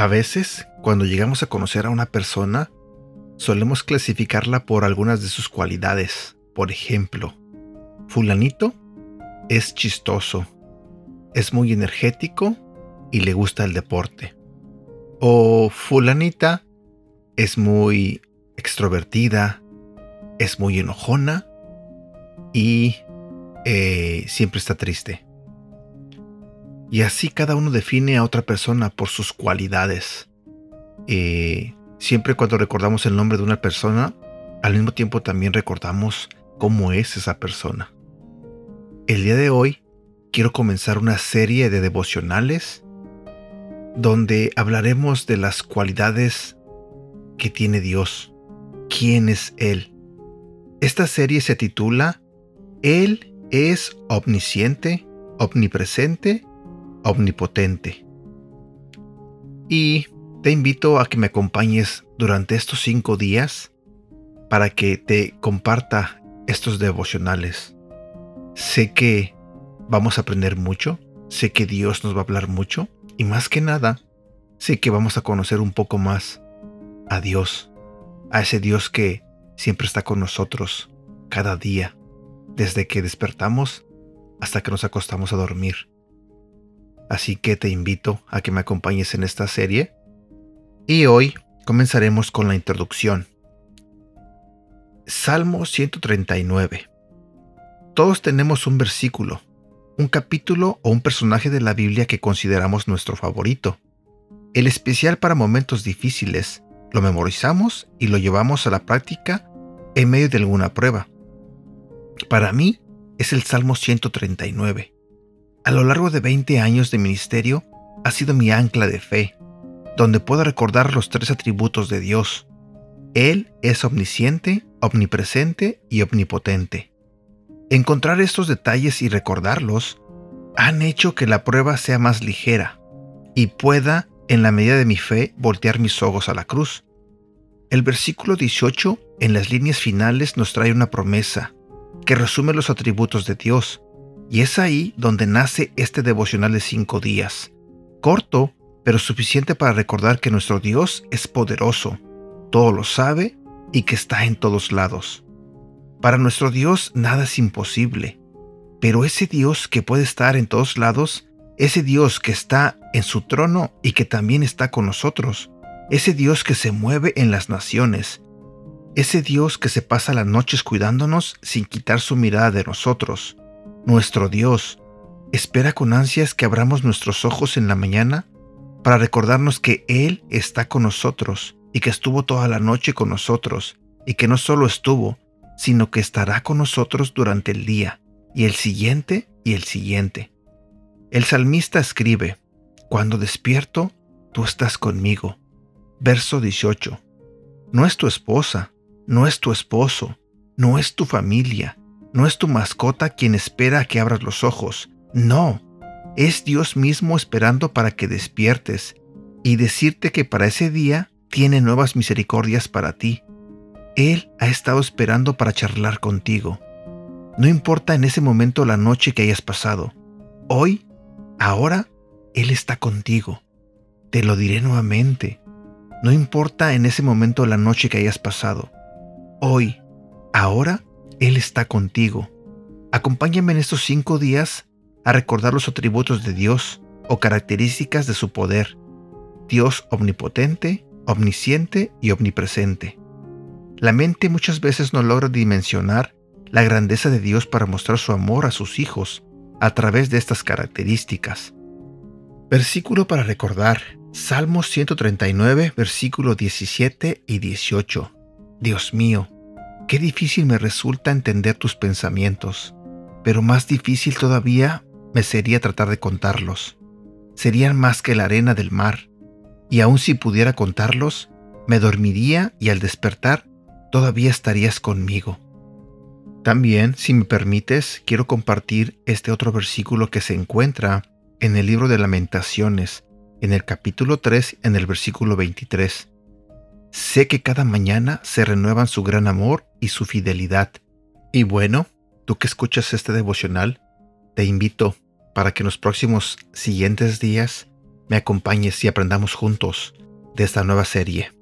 A veces, cuando llegamos a conocer a una persona, solemos clasificarla por algunas de sus cualidades. Por ejemplo, fulanito es chistoso, es muy energético y le gusta el deporte. O fulanita es muy extrovertida, es muy enojona y eh, siempre está triste. Y así cada uno define a otra persona por sus cualidades. Eh, siempre cuando recordamos el nombre de una persona, al mismo tiempo también recordamos cómo es esa persona. El día de hoy quiero comenzar una serie de devocionales donde hablaremos de las cualidades que tiene Dios. ¿Quién es Él? Esta serie se titula Él es omnisciente, omnipresente omnipotente. Y te invito a que me acompañes durante estos cinco días para que te comparta estos devocionales. Sé que vamos a aprender mucho, sé que Dios nos va a hablar mucho y más que nada, sé que vamos a conocer un poco más a Dios, a ese Dios que siempre está con nosotros cada día, desde que despertamos hasta que nos acostamos a dormir. Así que te invito a que me acompañes en esta serie. Y hoy comenzaremos con la introducción. Salmo 139. Todos tenemos un versículo, un capítulo o un personaje de la Biblia que consideramos nuestro favorito. El especial para momentos difíciles, lo memorizamos y lo llevamos a la práctica en medio de alguna prueba. Para mí es el Salmo 139. A lo largo de 20 años de ministerio, ha sido mi ancla de fe, donde puedo recordar los tres atributos de Dios. Él es omnisciente, omnipresente y omnipotente. Encontrar estos detalles y recordarlos han hecho que la prueba sea más ligera y pueda, en la medida de mi fe, voltear mis ojos a la cruz. El versículo 18, en las líneas finales, nos trae una promesa que resume los atributos de Dios y es ahí donde nace este devocional de cinco días. Corto, pero suficiente para recordar que nuestro Dios es poderoso, todo lo sabe y que está en todos lados. Para nuestro Dios nada es imposible, pero ese Dios que puede estar en todos lados, ese Dios que está en su trono y que también está con nosotros, ese Dios que se mueve en las naciones, ese Dios que se pasa las noches cuidándonos sin quitar su mirada de nosotros, nuestro Dios espera con ansias que abramos nuestros ojos en la mañana para recordarnos que Él está con nosotros y que estuvo toda la noche con nosotros y que no solo estuvo, sino que estará con nosotros durante el día y el siguiente y el siguiente. El salmista escribe, Cuando despierto, tú estás conmigo. Verso 18. No es tu esposa, no es tu esposo, no es tu familia, no es tu mascota quien espera a que abras los ojos. No, es Dios mismo esperando para que despiertes y decirte que para ese día tiene nuevas misericordias para ti. Él ha estado esperando para charlar contigo. No importa en ese momento la noche que hayas pasado. Hoy, ahora, Él está contigo. Te lo diré nuevamente. No importa en ese momento la noche que hayas pasado. Hoy, ahora, él está contigo. Acompáñame en estos cinco días a recordar los atributos de Dios o características de su poder. Dios omnipotente, omnisciente y omnipresente. La mente muchas veces no logra dimensionar la grandeza de Dios para mostrar su amor a sus hijos a través de estas características. Versículo para recordar. Salmos 139, versículo 17 y 18. Dios mío, Qué difícil me resulta entender tus pensamientos, pero más difícil todavía me sería tratar de contarlos. Serían más que la arena del mar, y aun si pudiera contarlos, me dormiría y al despertar todavía estarías conmigo. También, si me permites, quiero compartir este otro versículo que se encuentra en el libro de lamentaciones, en el capítulo 3, en el versículo 23. Sé que cada mañana se renuevan su gran amor y su fidelidad. Y bueno, tú que escuchas este devocional, te invito para que en los próximos siguientes días me acompañes y aprendamos juntos de esta nueva serie.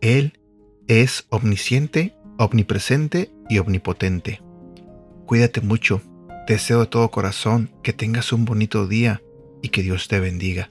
Él es omnisciente, omnipresente y omnipotente. Cuídate mucho. Deseo de todo corazón que tengas un bonito día y que Dios te bendiga.